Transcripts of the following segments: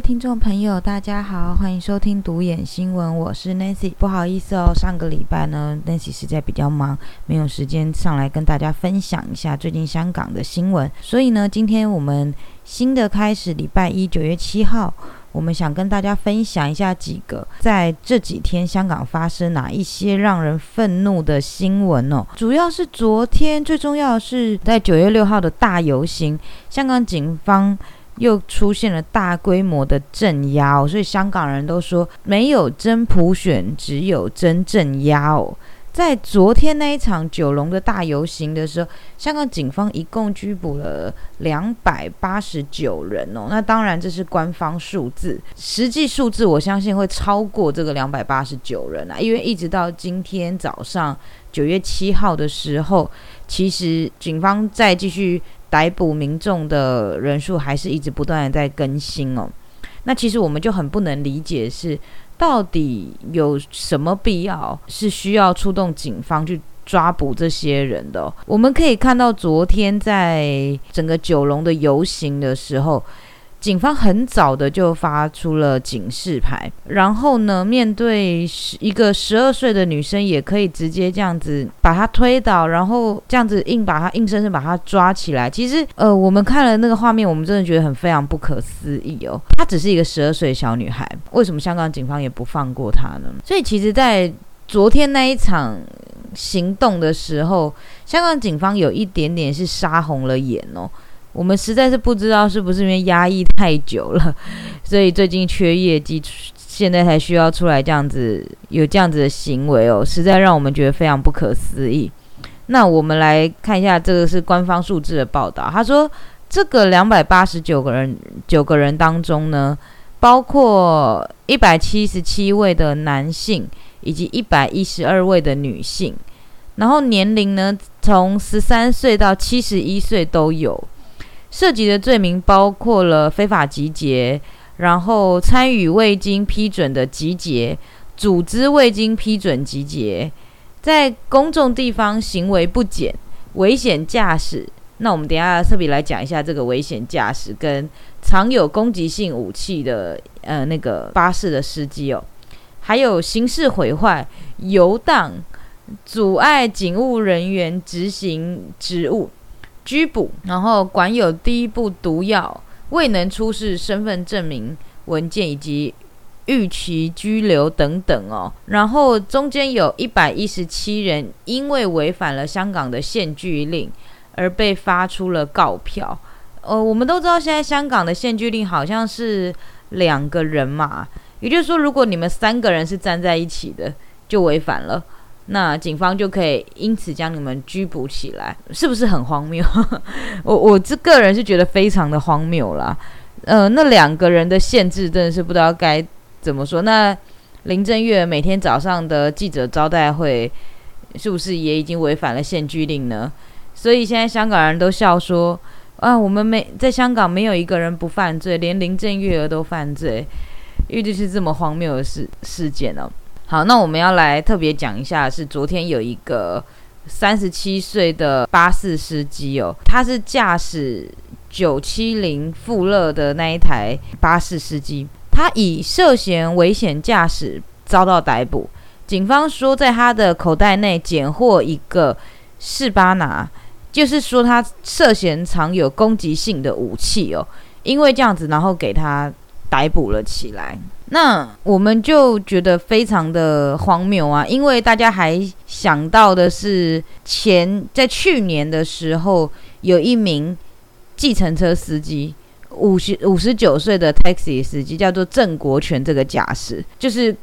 听众朋友，大家好，欢迎收听独眼新闻，我是 Nancy。不好意思哦，上个礼拜呢，Nancy 实在比较忙，没有时间上来跟大家分享一下最近香港的新闻。所以呢，今天我们新的开始，礼拜一九月七号，我们想跟大家分享一下几个在这几天香港发生哪一些让人愤怒的新闻哦。主要是昨天，最重要的是在九月六号的大游行，香港警方。又出现了大规模的镇压哦，所以香港人都说没有真普选，只有真镇压哦。在昨天那一场九龙的大游行的时候，香港警方一共拘捕了两百八十九人哦。那当然这是官方数字，实际数字我相信会超过这个两百八十九人啊，因为一直到今天早上九月七号的时候，其实警方在继续。逮捕民众的人数还是一直不断的在更新哦。那其实我们就很不能理解是到底有什么必要是需要出动警方去抓捕这些人的。我们可以看到昨天在整个九龙的游行的时候。警方很早的就发出了警示牌，然后呢，面对一个十二岁的女生，也可以直接这样子把她推倒，然后这样子硬把她硬生生把她抓起来。其实，呃，我们看了那个画面，我们真的觉得很非常不可思议哦。她只是一个十二岁小女孩，为什么香港警方也不放过她呢？所以，其实，在昨天那一场行动的时候，香港警方有一点点是杀红了眼哦。我们实在是不知道是不是因为压抑太久了，所以最近缺业绩，现在才需要出来这样子有这样子的行为哦，实在让我们觉得非常不可思议。那我们来看一下，这个是官方数字的报道。他说，这个两百八十九个人九个人当中呢，包括一百七十七位的男性以及一百一十二位的女性，然后年龄呢从十三岁到七十一岁都有。涉及的罪名包括了非法集结，然后参与未经批准的集结，组织未经批准集结，在公众地方行为不检，危险驾驶。那我们等下特别来讲一下这个危险驾驶跟藏有攻击性武器的呃那个巴士的司机哦，还有刑事毁坏、游荡、阻碍警务人员执行职务。拘捕，然后管有第一步毒药，未能出示身份证明文件以及预期拘留等等哦。然后中间有一百一十七人因为违反了香港的限聚令而被发出了告票。呃，我们都知道现在香港的限聚令好像是两个人嘛，也就是说，如果你们三个人是站在一起的，就违反了。那警方就可以因此将你们拘捕起来，是不是很荒谬？我我这个人是觉得非常的荒谬啦。呃，那两个人的限制真的是不知道该怎么说。那林正月每天早上的记者招待会，是不是也已经违反了限聚令呢？所以现在香港人都笑说：啊，我们没在香港没有一个人不犯罪，连林正月儿都犯罪，因为就是这么荒谬的事事件哦。好，那我们要来特别讲一下，是昨天有一个三十七岁的巴士司机哦，他是驾驶九七零富乐的那一台巴士司机，他以涉嫌危险驾驶遭到逮捕。警方说，在他的口袋内检获一个士巴拿，就是说他涉嫌藏有攻击性的武器哦，因为这样子，然后给他逮捕了起来。那我们就觉得非常的荒谬啊，因为大家还想到的是前在去年的时候，有一名计程车司机，五十五十九岁的 taxi 司机，叫做郑国权，这个驾驶就是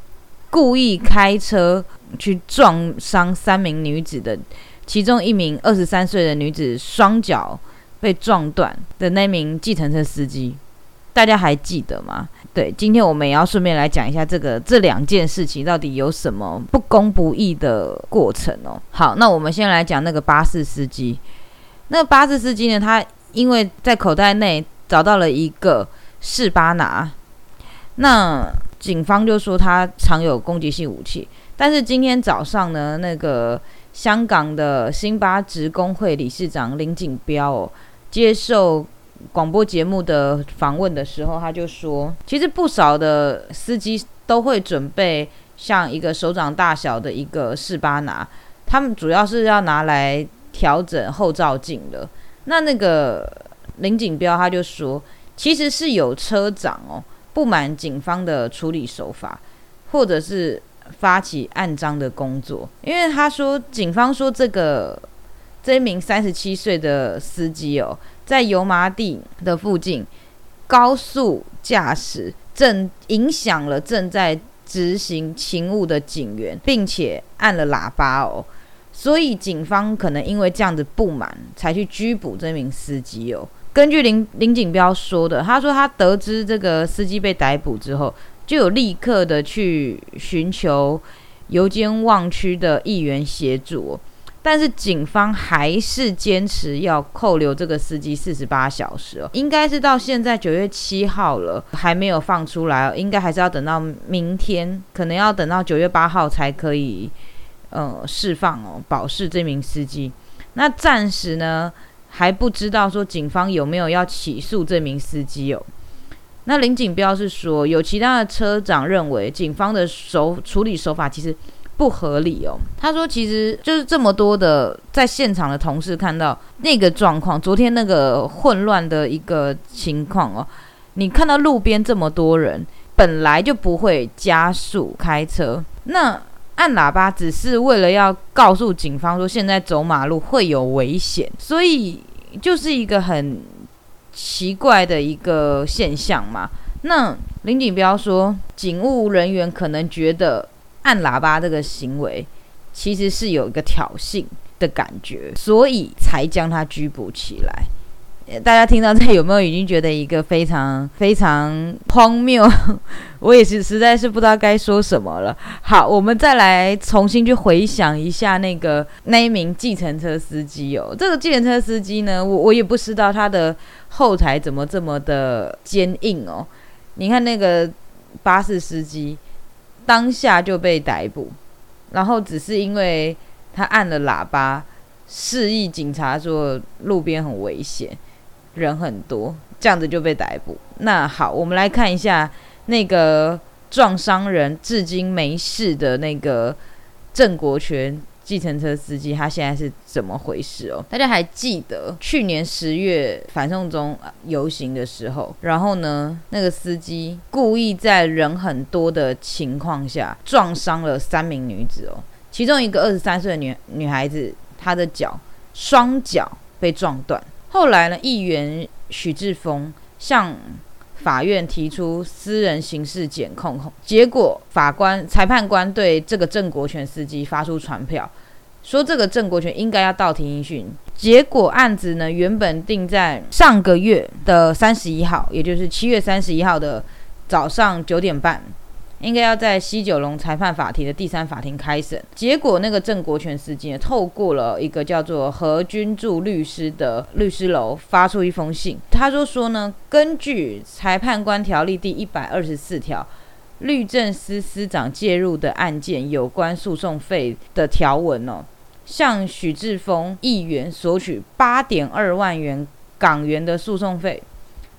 故意开车去撞伤三名女子的，其中一名二十三岁的女子双脚被撞断的那名计程车司机。大家还记得吗？对，今天我们也要顺便来讲一下这个这两件事情到底有什么不公不义的过程哦。好，那我们先来讲那个巴士司机。那巴士司机呢，他因为在口袋内找到了一个士巴拿，那警方就说他藏有攻击性武器。但是今天早上呢，那个香港的新巴职工会理事长林锦标哦，接受。广播节目的访问的时候，他就说，其实不少的司机都会准备像一个手掌大小的一个士巴拿，他们主要是要拿来调整后照镜的。那那个林锦彪他就说，其实是有车长哦不满警方的处理手法，或者是发起暗章的工作，因为他说警方说这个这一名三十七岁的司机哦。在油麻地的附近高速驾驶，正影响了正在执行勤务的警员，并且按了喇叭哦，所以警方可能因为这样子不满，才去拘捕这名司机哦。根据林林锦彪说的，他说他得知这个司机被逮捕之后，就有立刻的去寻求油尖旺区的议员协助。但是警方还是坚持要扣留这个司机四十八小时哦，应该是到现在九月七号了，还没有放出来哦，应该还是要等到明天，可能要等到九月八号才可以，呃，释放哦，保释这名司机。那暂时呢还不知道说警方有没有要起诉这名司机哦。那林锦彪是说，有其他的车长认为警方的手处理手法其实。不合理哦，他说其实就是这么多的在现场的同事看到那个状况，昨天那个混乱的一个情况哦，你看到路边这么多人，本来就不会加速开车，那按喇叭只是为了要告诉警方说现在走马路会有危险，所以就是一个很奇怪的一个现象嘛。那林锦彪说，警务人员可能觉得。按喇叭这个行为，其实是有一个挑衅的感觉，所以才将他拘捕起来。大家听到这有没有已经觉得一个非常非常荒谬？我也是实在是不知道该说什么了。好，我们再来重新去回想一下那个那一名计程车司机哦。这个计程车司机呢，我我也不知道他的后台怎么这么的坚硬哦。你看那个巴士司机。当下就被逮捕，然后只是因为他按了喇叭，示意警察说路边很危险，人很多，这样子就被逮捕。那好，我们来看一下那个撞伤人至今没事的那个郑国权。计程车司机他现在是怎么回事哦？大家还记得去年十月反送中游行的时候，然后呢，那个司机故意在人很多的情况下撞伤了三名女子哦，其中一个二十三岁的女女孩子，她的脚双脚被撞断。后来呢，议员许志峰向法院提出私人刑事检控，结果法官、裁判官对这个郑国权司机发出传票，说这个郑国权应该要到庭应讯。结果案子呢，原本定在上个月的三十一号，也就是七月三十一号的早上九点半。应该要在西九龙裁判法庭的第三法庭开审，结果那个郑国权司机，透过了一个叫做何君柱律师的律师楼发出一封信，他就说呢，根据裁判官条例第一百二十四条，律政司司长介入的案件有关诉讼费的条文哦，向许志峰议员索取八点二万元港元的诉讼费。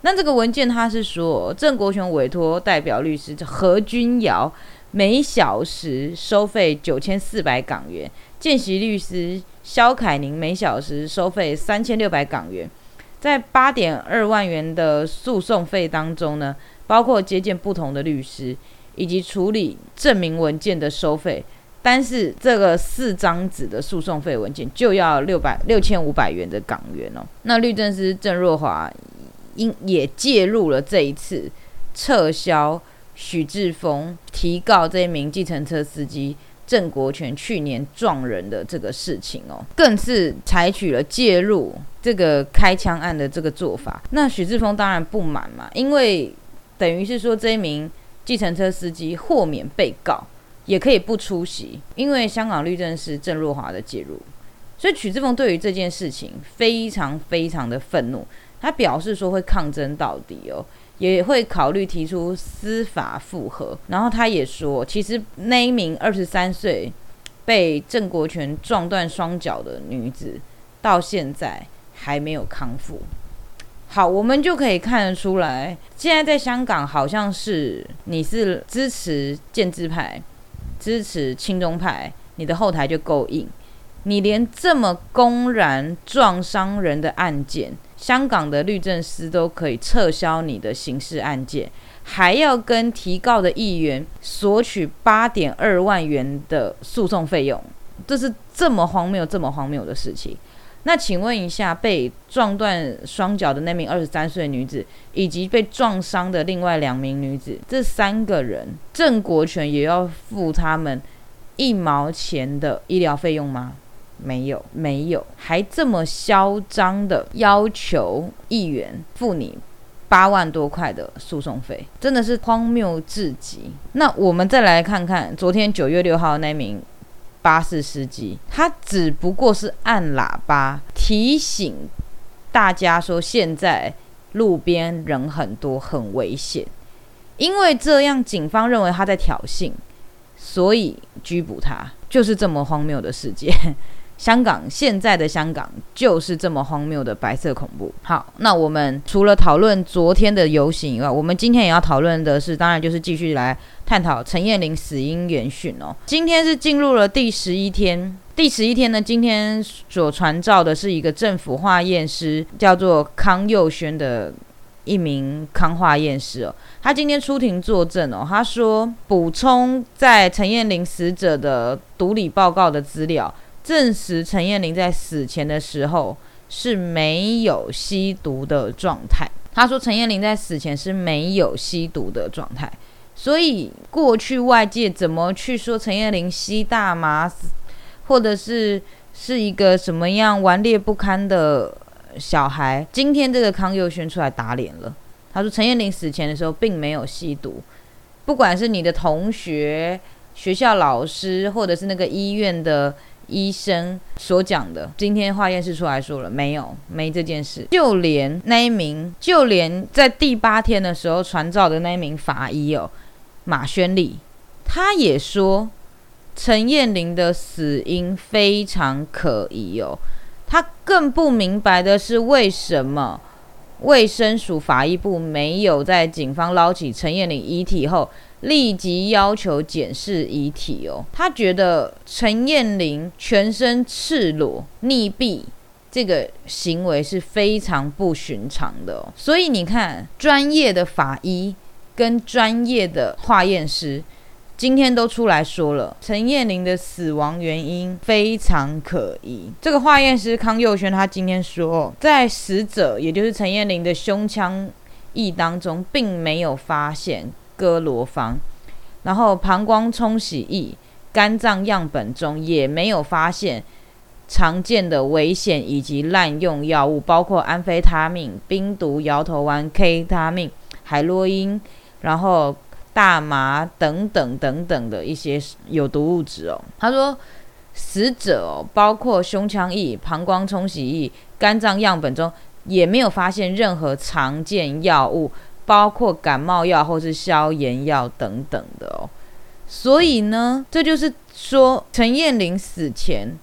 那这个文件他是说，郑国权委托代表律师何君尧每小时收费九千四百港元，见习律师肖凯宁每小时收费三千六百港元。在八点二万元的诉讼费当中呢，包括接见不同的律师以及处理证明文件的收费，但是这个四张纸的诉讼费文件就要六百六千五百元的港元哦。那律政司郑若华。因也介入了这一次撤销许志峰提告这一名计程车司机郑国权去年撞人的这个事情哦，更是采取了介入这个开枪案的这个做法。那许志峰当然不满嘛，因为等于是说这一名计程车司机豁免被告，也可以不出席，因为香港律政司郑若华的介入，所以许志峰对于这件事情非常非常的愤怒。他表示说会抗争到底哦，也会考虑提出司法复核。然后他也说，其实那一名二十三岁被郑国权撞断双脚的女子，到现在还没有康复。好，我们就可以看得出来，现在在香港好像是你是支持建制派，支持亲中派，你的后台就够硬。你连这么公然撞伤人的案件，香港的律政司都可以撤销你的刑事案件，还要跟提告的议员索取八点二万元的诉讼费用，这是这么荒谬、这么荒谬的事情。那请问一下，被撞断双脚的那名二十三岁女子，以及被撞伤的另外两名女子，这三个人，郑国权也要付他们一毛钱的医疗费用吗？没有，没有，还这么嚣张的要求议员付你八万多块的诉讼费，真的是荒谬至极。那我们再来看看昨天九月六号那名巴士司机，他只不过是按喇叭提醒大家说现在路边人很多，很危险，因为这样警方认为他在挑衅，所以拘捕他，就是这么荒谬的世界。香港现在的香港就是这么荒谬的白色恐怖。好，那我们除了讨论昨天的游行以外，我们今天也要讨论的是，当然就是继续来探讨陈燕玲死因原讯哦。今天是进入了第十一天，第十一天呢，今天所传召的是一个政府化验师，叫做康佑轩的一名康化验师哦。他今天出庭作证哦，他说补充在陈燕玲死者的毒理报告的资料。证实陈燕玲在死前的时候是没有吸毒的状态。他说陈燕玲在死前是没有吸毒的状态，所以过去外界怎么去说陈燕玲吸大麻，或者是是一个什么样顽劣不堪的小孩？今天这个康佑轩出来打脸了。他说陈燕玲死前的时候并没有吸毒，不管是你的同学、学校老师，或者是那个医院的。医生所讲的，今天化验室出来说了没有？没这件事。就连那一名，就连在第八天的时候传召的那一名法医哦，马宣利，他也说陈燕玲的死因非常可疑哦。他更不明白的是，为什么卫生署法医部没有在警方捞起陈燕玲遗体后？立即要求检视遗体哦，他觉得陈燕玲全身赤裸溺毙这个行为是非常不寻常的哦，所以你看，专业的法医跟专业的化验师今天都出来说了，陈燕玲的死亡原因非常可疑。这个化验师康佑轩他今天说，在死者也就是陈燕玲的胸腔液当中，并没有发现。哥罗芳，然后膀胱冲洗液、肝脏样本中也没有发现常见的危险以及滥用药物，包括安非他命、冰毒、摇头丸、K 他命、海洛因，然后大麻等等等等的一些有毒物质哦。他说，死者哦，包括胸腔液、膀胱冲洗液、肝脏样本中也没有发现任何常见药物。包括感冒药或是消炎药等等的哦，所以呢，这就是说陈燕玲死前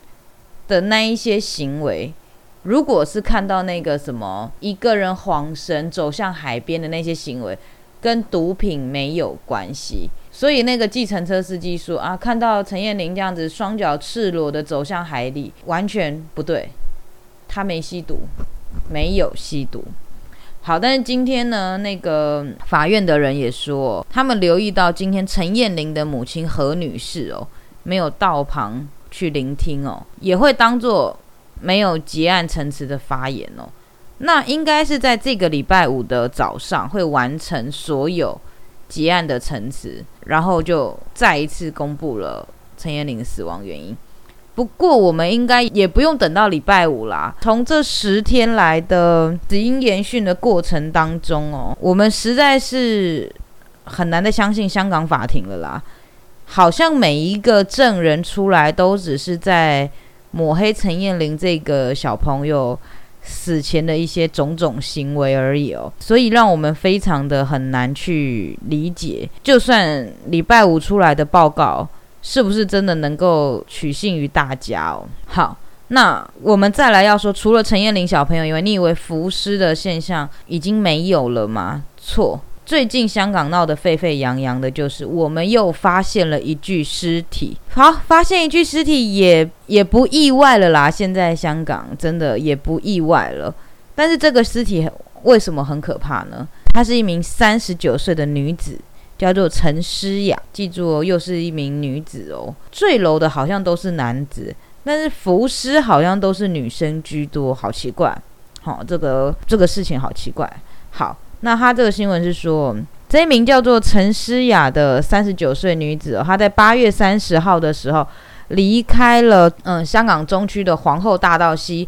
的那一些行为，如果是看到那个什么一个人晃神走向海边的那些行为，跟毒品没有关系。所以那个计程车司机说啊，看到陈燕玲这样子双脚赤裸的走向海里，完全不对，他没吸毒，没有吸毒。好，但是今天呢，那个法院的人也说，他们留意到今天陈燕玲的母亲何女士哦，没有到旁去聆听哦，也会当做没有结案陈词的发言哦。那应该是在这个礼拜五的早上会完成所有结案的陈词，然后就再一次公布了陈燕玲死亡原因。不过，我们应该也不用等到礼拜五啦。从这十天来的死因研讯的过程当中哦，我们实在是很难的相信香港法庭了啦。好像每一个证人出来都只是在抹黑陈燕玲这个小朋友死前的一些种种行为而已哦，所以让我们非常的很难去理解。就算礼拜五出来的报告。是不是真的能够取信于大家哦？好，那我们再来要说，除了陈彦霖小朋友以外，你以为浮尸的现象已经没有了吗？错。最近香港闹得沸沸扬扬的，就是我们又发现了一具尸体。好，发现一具尸体也也不意外了啦。现在香港真的也不意外了。但是这个尸体为什么很可怕呢？她是一名三十九岁的女子，叫做陈诗雅。记住哦，又是一名女子哦。坠楼的好像都是男子，但是浮尸好像都是女生居多，好奇怪。好，这个这个事情好奇怪。好。那他这个新闻是说，这一名叫做陈诗雅的三十九岁女子，她在八月三十号的时候离开了嗯香港中区的皇后大道西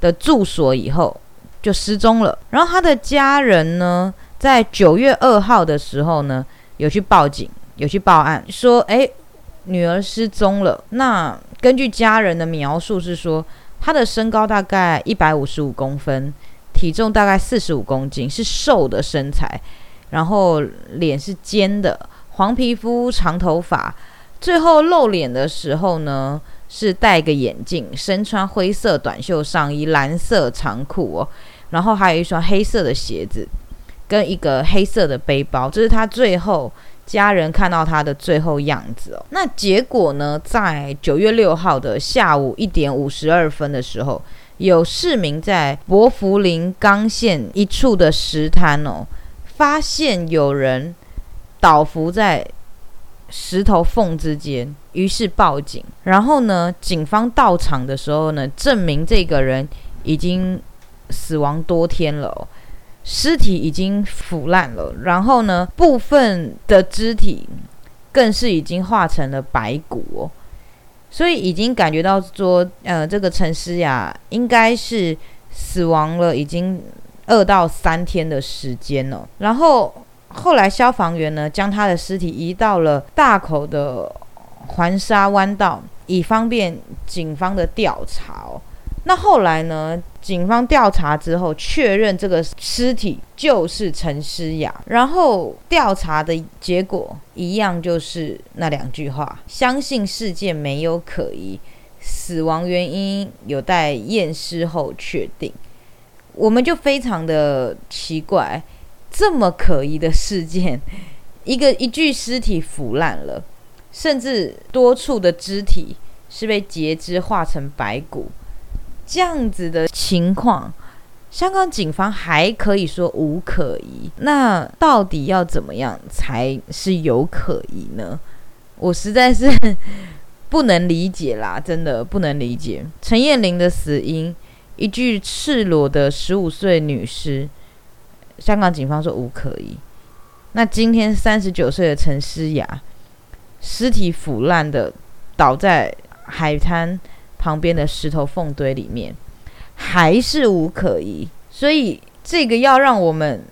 的住所以后就失踪了。然后她的家人呢，在九月二号的时候呢，有去报警，有去报案，说哎女儿失踪了。那根据家人的描述是说，她的身高大概一百五十五公分。体重大概四十五公斤，是瘦的身材，然后脸是尖的，黄皮肤，长头发。最后露脸的时候呢，是戴个眼镜，身穿灰色短袖上衣，蓝色长裤哦，然后还有一双黑色的鞋子，跟一个黑色的背包。这是他最后家人看到他的最后样子哦。那结果呢，在九月六号的下午一点五十二分的时候。有市民在伯福林冈县一处的石滩哦，发现有人倒伏在石头缝之间，于是报警。然后呢，警方到场的时候呢，证明这个人已经死亡多天了，尸体已经腐烂了。然后呢，部分的肢体更是已经化成了白骨哦。所以已经感觉到说，呃，这个陈思雅应该是死亡了，已经二到三天的时间了。然后后来消防员呢，将他的尸体移到了大口的环沙弯道，以方便警方的调查。那后来呢？警方调查之后，确认这个尸体就是陈诗雅。然后调查的结果一样，就是那两句话：相信事件没有可疑，死亡原因有待验尸后确定。我们就非常的奇怪，这么可疑的事件，一个一具尸体腐烂了，甚至多处的肢体是被截肢化成白骨。这样子的情况，香港警方还可以说无可疑，那到底要怎么样才是有可疑呢？我实在是不能理解啦，真的不能理解。陈燕玲的死因，一具赤裸的十五岁女尸，香港警方说无可疑。那今天三十九岁的陈诗雅，尸体腐烂的倒在海滩。旁边的石头缝堆里面还是无可疑，所以这个要让我们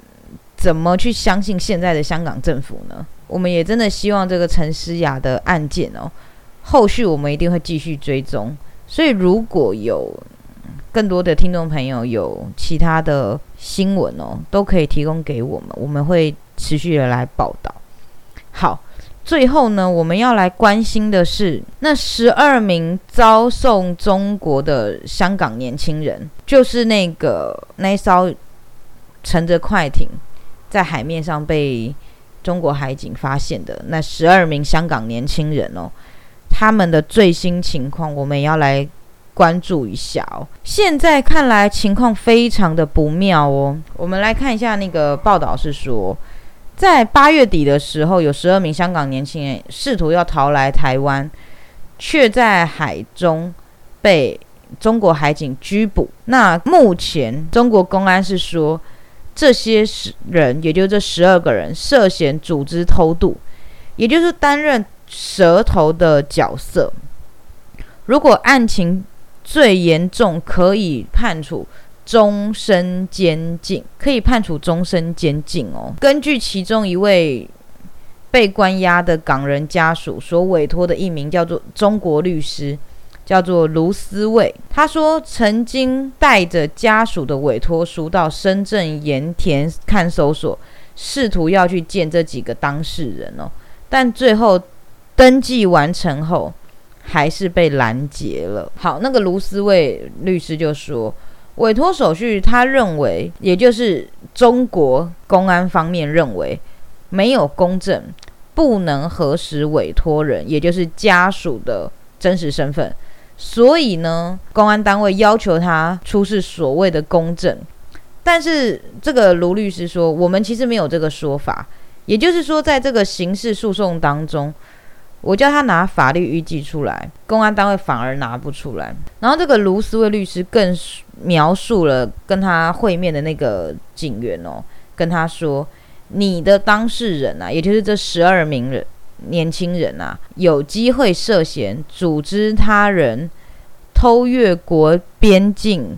怎么去相信现在的香港政府呢？我们也真的希望这个陈思雅的案件哦，后续我们一定会继续追踪。所以如果有更多的听众朋友有其他的新闻哦，都可以提供给我们，我们会持续的来报道。好。最后呢，我们要来关心的是那十二名遭送中国的香港年轻人，就是那个那艘乘着快艇在海面上被中国海警发现的那十二名香港年轻人哦，他们的最新情况，我们也要来关注一下哦。现在看来情况非常的不妙哦，我们来看一下那个报道是说。在八月底的时候，有十二名香港年轻人试图要逃来台湾，却在海中被中国海警拘捕。那目前中国公安是说，这些人，也就是这十二个人，涉嫌组织偷渡，也就是担任蛇头的角色。如果案情最严重，可以判处。终身监禁可以判处终身监禁哦。根据其中一位被关押的港人家属所委托的一名叫做中国律师，叫做卢思卫，他说曾经带着家属的委托书到深圳盐田看守所，试图要去见这几个当事人哦，但最后登记完成后，还是被拦截了。好，那个卢思卫律师就说，委托手续他认为，也就是中国公安方面认为没有公证，不能核实委托人，也就是家属的真实身份。所以呢，公安单位要求他出示所谓的公证。但是这个卢律师说，我们其实没有这个说法。也就是说，在这个刑事诉讼当中，我叫他拿法律依据出来，公安单位反而拿不出来。然后这个卢思威律师更描述了跟他会面的那个警员哦，跟他说：“你的当事人啊，也就是这十二名人年轻人啊，有机会涉嫌组织他人偷越国边境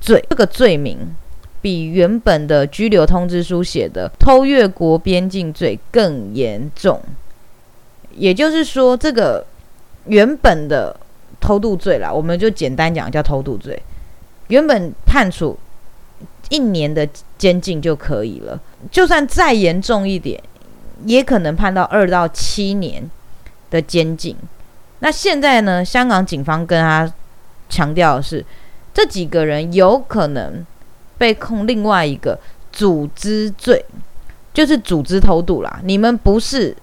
罪这个罪名。”比原本的拘留通知书写的偷越国边境罪更严重，也就是说，这个原本的偷渡罪啦，我们就简单讲叫偷渡罪，原本判处一年的监禁就可以了，就算再严重一点，也可能判到二到七年的监禁。那现在呢，香港警方跟他强调的是，这几个人有可能。被控另外一个组织罪，就是组织偷渡啦。你们不是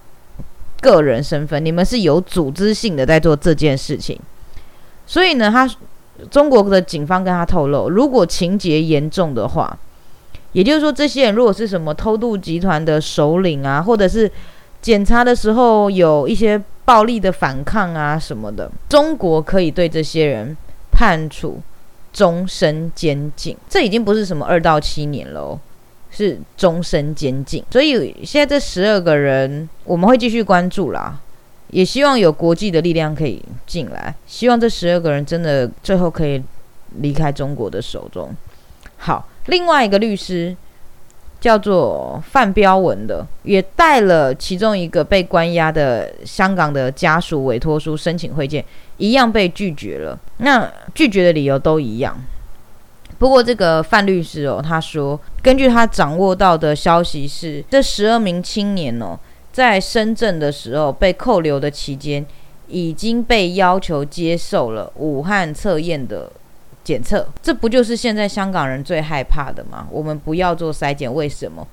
个人身份，你们是有组织性的在做这件事情。所以呢，他中国的警方跟他透露，如果情节严重的话，也就是说，这些人如果是什么偷渡集团的首领啊，或者是检查的时候有一些暴力的反抗啊什么的，中国可以对这些人判处。终身监禁，这已经不是什么二到七年了，是终身监禁。所以现在这十二个人，我们会继续关注啦，也希望有国际的力量可以进来，希望这十二个人真的最后可以离开中国的手中。好，另外一个律师叫做范彪文的，也带了其中一个被关押的香港的家属委托书申请会见。一样被拒绝了，那拒绝的理由都一样。不过这个范律师哦，他说，根据他掌握到的消息是，这十二名青年哦，在深圳的时候被扣留的期间，已经被要求接受了武汉测验的检测。这不就是现在香港人最害怕的吗？我们不要做筛检，为什么？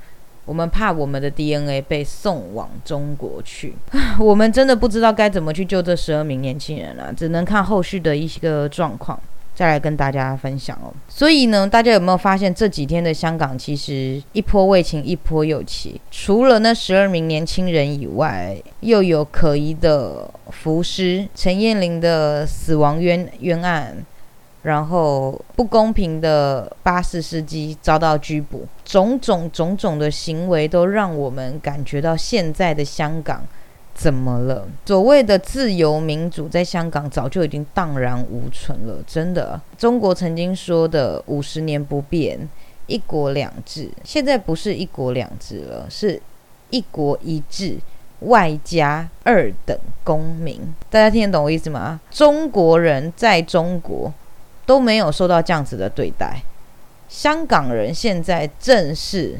我们怕我们的 DNA 被送往中国去，我们真的不知道该怎么去救这十二名年轻人了，只能看后续的一个状况，再来跟大家分享哦。所以呢，大家有没有发现这几天的香港其实一波未平一波又起？除了那十二名年轻人以外，又有可疑的浮尸陈燕玲的死亡冤冤案。然后不公平的巴士司机遭到拘捕，种种种种的行为都让我们感觉到现在的香港怎么了？所谓的自由民主在香港早就已经荡然无存了，真的。中国曾经说的五十年不变，一国两制，现在不是一国两制了，是一国一制外加二等公民。大家听得懂我意思吗？中国人在中国。都没有受到这样子的对待。香港人现在正是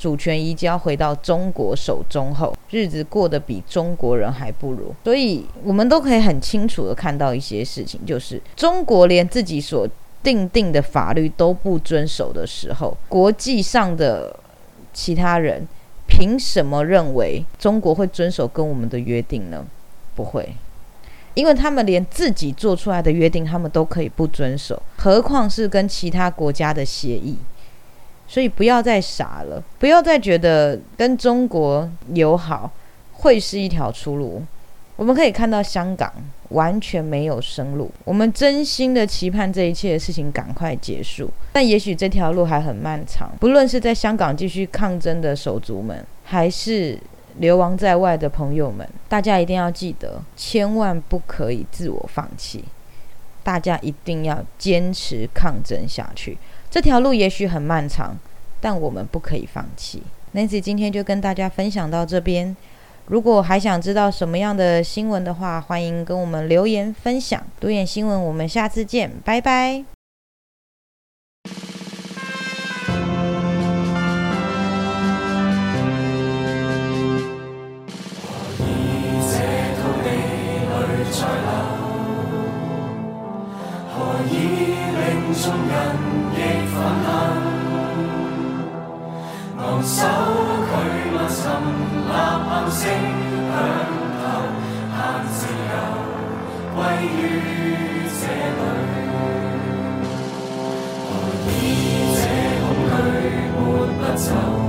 主权移交回到中国手中后，日子过得比中国人还不如。所以，我们都可以很清楚的看到一些事情，就是中国连自己所定定的法律都不遵守的时候，国际上的其他人凭什么认为中国会遵守跟我们的约定呢？不会。因为他们连自己做出来的约定，他们都可以不遵守，何况是跟其他国家的协议？所以不要再傻了，不要再觉得跟中国友好会是一条出路。我们可以看到，香港完全没有生路。我们真心的期盼这一切的事情赶快结束，但也许这条路还很漫长。不论是在香港继续抗争的手足们，还是……流亡在外的朋友们，大家一定要记得，千万不可以自我放弃。大家一定要坚持抗争下去。这条路也许很漫长，但我们不可以放弃。Nancy 今天就跟大家分享到这边。如果还想知道什么样的新闻的话，欢迎跟我们留言分享。独眼新闻，我们下次见，拜拜。送人亦泛滥，昂首拒勿寻立炮声响透，行自由归于这里。何以这恐惧抹不走？